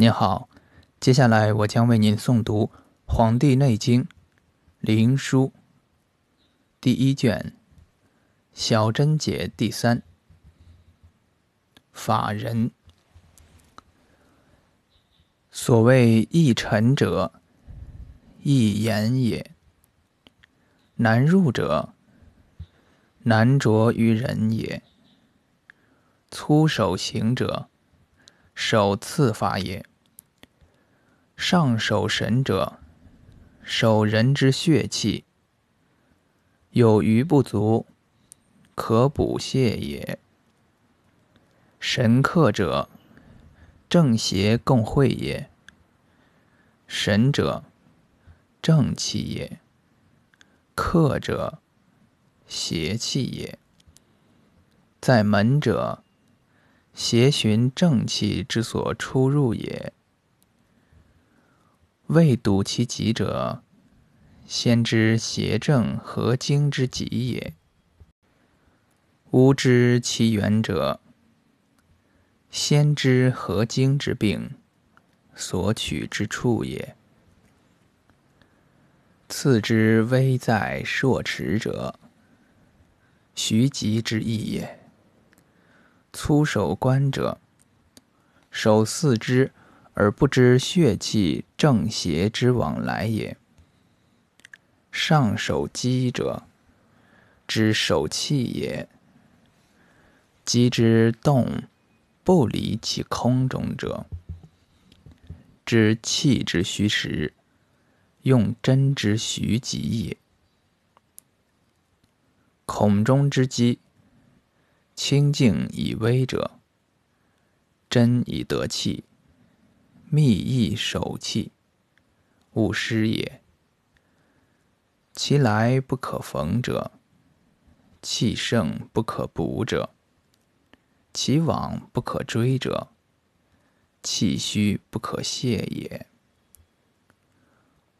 您好，接下来我将为您诵读《黄帝内经·灵书》第一卷小贞解第三。法人，所谓易沉者，易言也；难入者，难着于人也。粗手行者，首次法也；上守神者，手人之血气，有余不足，可补泻也。神客者，正邪共会也。神者，正气也；客者，邪气也。在门者，邪循正气之所出入也。未睹其极者，先知邪正合经之极也。吾知其源者。先知合经之病，所取之处也。次之危在硕齿者，徐疾之意也。粗手观者，手四肢而不知血气正邪之往来也。上手击者，知手气也。击之动。不离其空中者，知气之虚实，用真之徐极也。孔中之机，清静以微者，真以得气，密意守气，勿失也。其来不可逢者，气盛不可补者。其往不可追者，气虚不可泄也。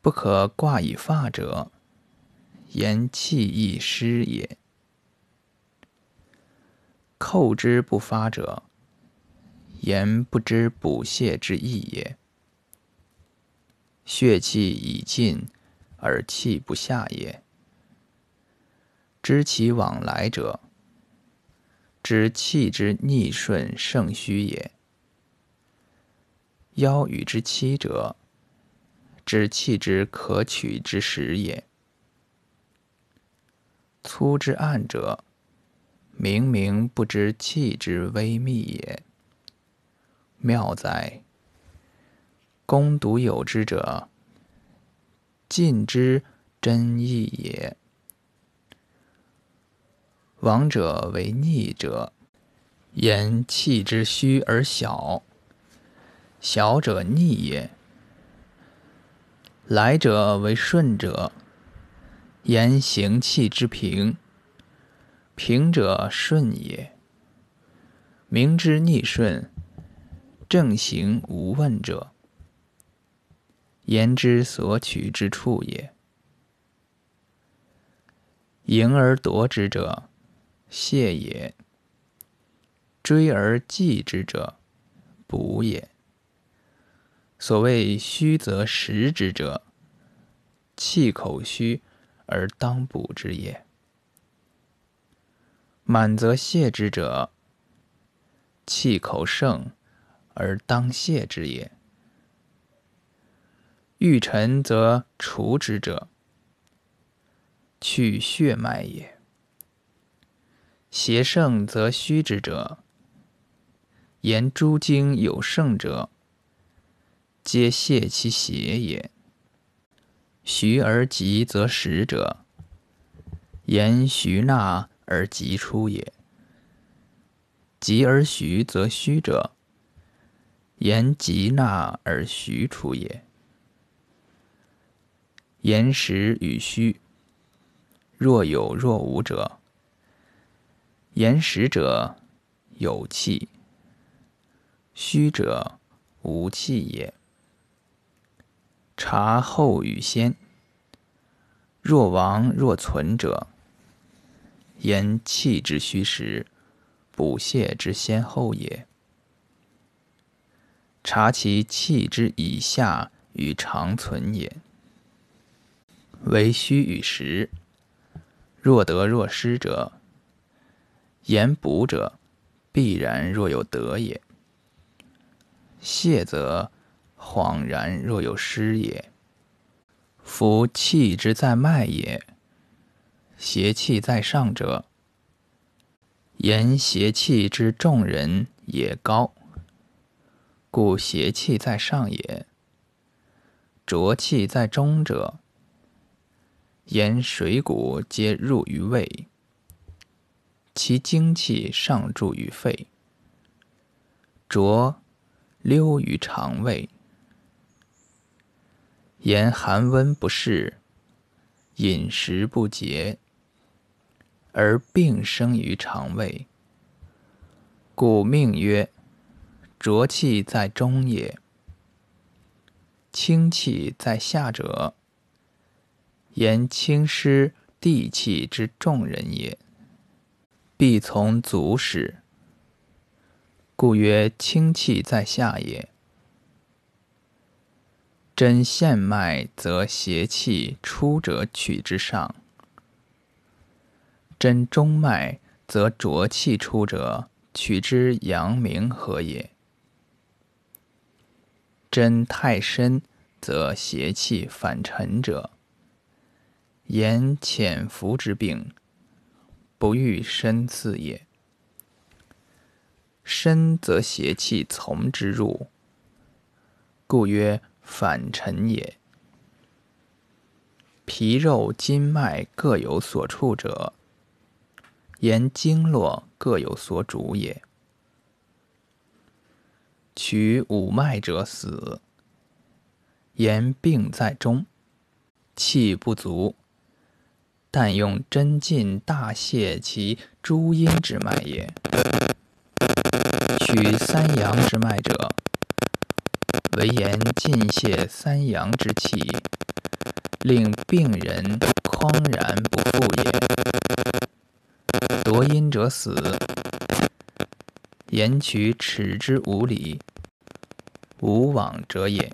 不可挂以发者，言气亦失也。叩之不发者，言不知补泻之意也。血气已尽而气不下也。知其往来者。知气之逆顺盛虚也。腰与之期者，知气之可取之时也。粗之暗者，明明不知气之微密也。妙哉！攻独有之者，尽之真意也。往者为逆者，言气之虚而小，小者逆也；来者为顺者，言行气之平，平者顺也。明之逆顺，正行无问者，言之所取之处也。迎而夺之者。泻也。追而继之者，补也。所谓虚则实之者，气口虚而当补之也。满则泻之者，气口盛而当泻之也。欲沉则除之者，去血脉也。邪盛则虚之者，言诸经有盛者，皆泄其邪也。徐而急则实者，言徐纳而急出也。急而徐则虚者，言急纳而徐出也。言实与虚，若有若无者。言实者有气，虚者无气也。察后与先，若亡若存者，言气之虚实，补泻之先后也。察其气之以下与长存也。为虚与实，若得若失者，言补者，必然若有得也；泻则恍然若有失也。夫气之在脉也，邪气在上者，言邪气之众人也高。故邪气在上也，浊气在中者，言水谷皆入于胃，其精气上注于肺，浊溜于肠胃。言寒温不适，饮食不节，而病生于肠胃，故命曰。浊气在中也，清气在下者，言清湿地气之众人也，必从足始，故曰清气在下也。真陷脉则邪气出者取之上，真中脉则浊气出者取之阳明和也。真太深，则邪气反沉者，言潜伏之病，不欲深刺也。深则邪气从之入，故曰反沉也。皮肉筋脉各有所处者，言经络各有所主也。取五脉者死，言病在中，气不足。但用针尽大泻其诸阴之脉也。取三阳之脉者，为言尽泻三阳之气，令病人匡然不复也。夺阴者死。言取耻之无礼，无往者也；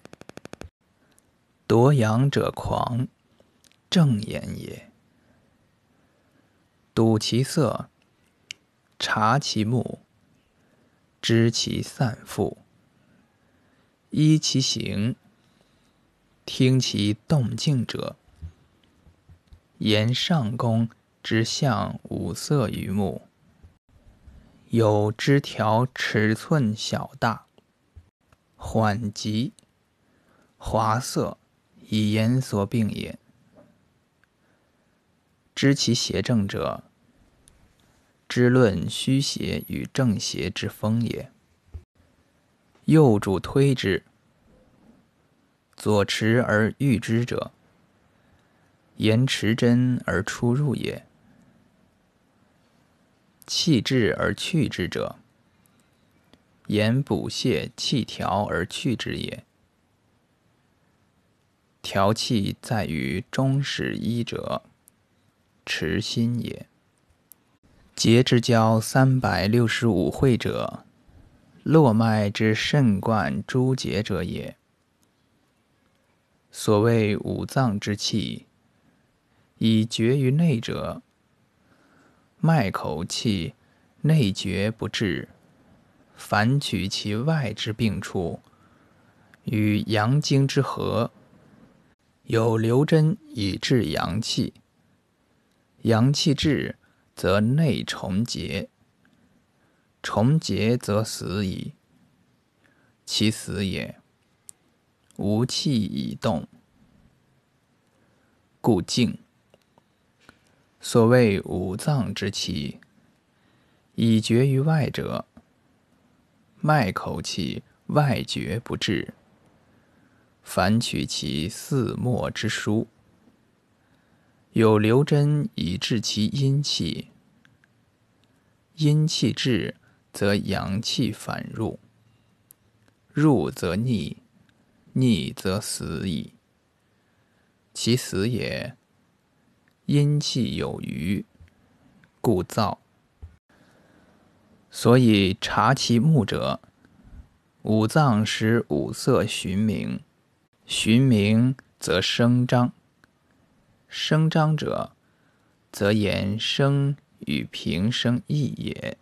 夺阳者狂，正言也。睹其色，察其目，知其散复，依其行，听其动静者，言上功之象五色于目。有枝条尺寸小大，缓急、滑色，以言所病也。知其邪正者，知论虚邪与正邪之风也。右主推之，左持而御之者，言持真而出入也。气滞而去之者，言补泻气调而去之也。调气在于中始一者，持心也。节之交三百六十五会者，络脉之肾贯诸节者也。所谓五脏之气，以绝于内者。脉口气内绝不治，凡取其外之病处，与阳经之合，有留针以治阳气。阳气滞，则内重结，重结则死矣。其死也，无气以动，故静。所谓五脏之气，以绝于外者，脉口气外绝不至。凡取其四末之枢，有留针以治其阴气。阴气滞，则阳气反入，入则逆，逆则死矣。其死也。阴气有余，故燥。所以察其目者，五脏使五色寻明，寻明则生张。生张者，则言生与平生异也。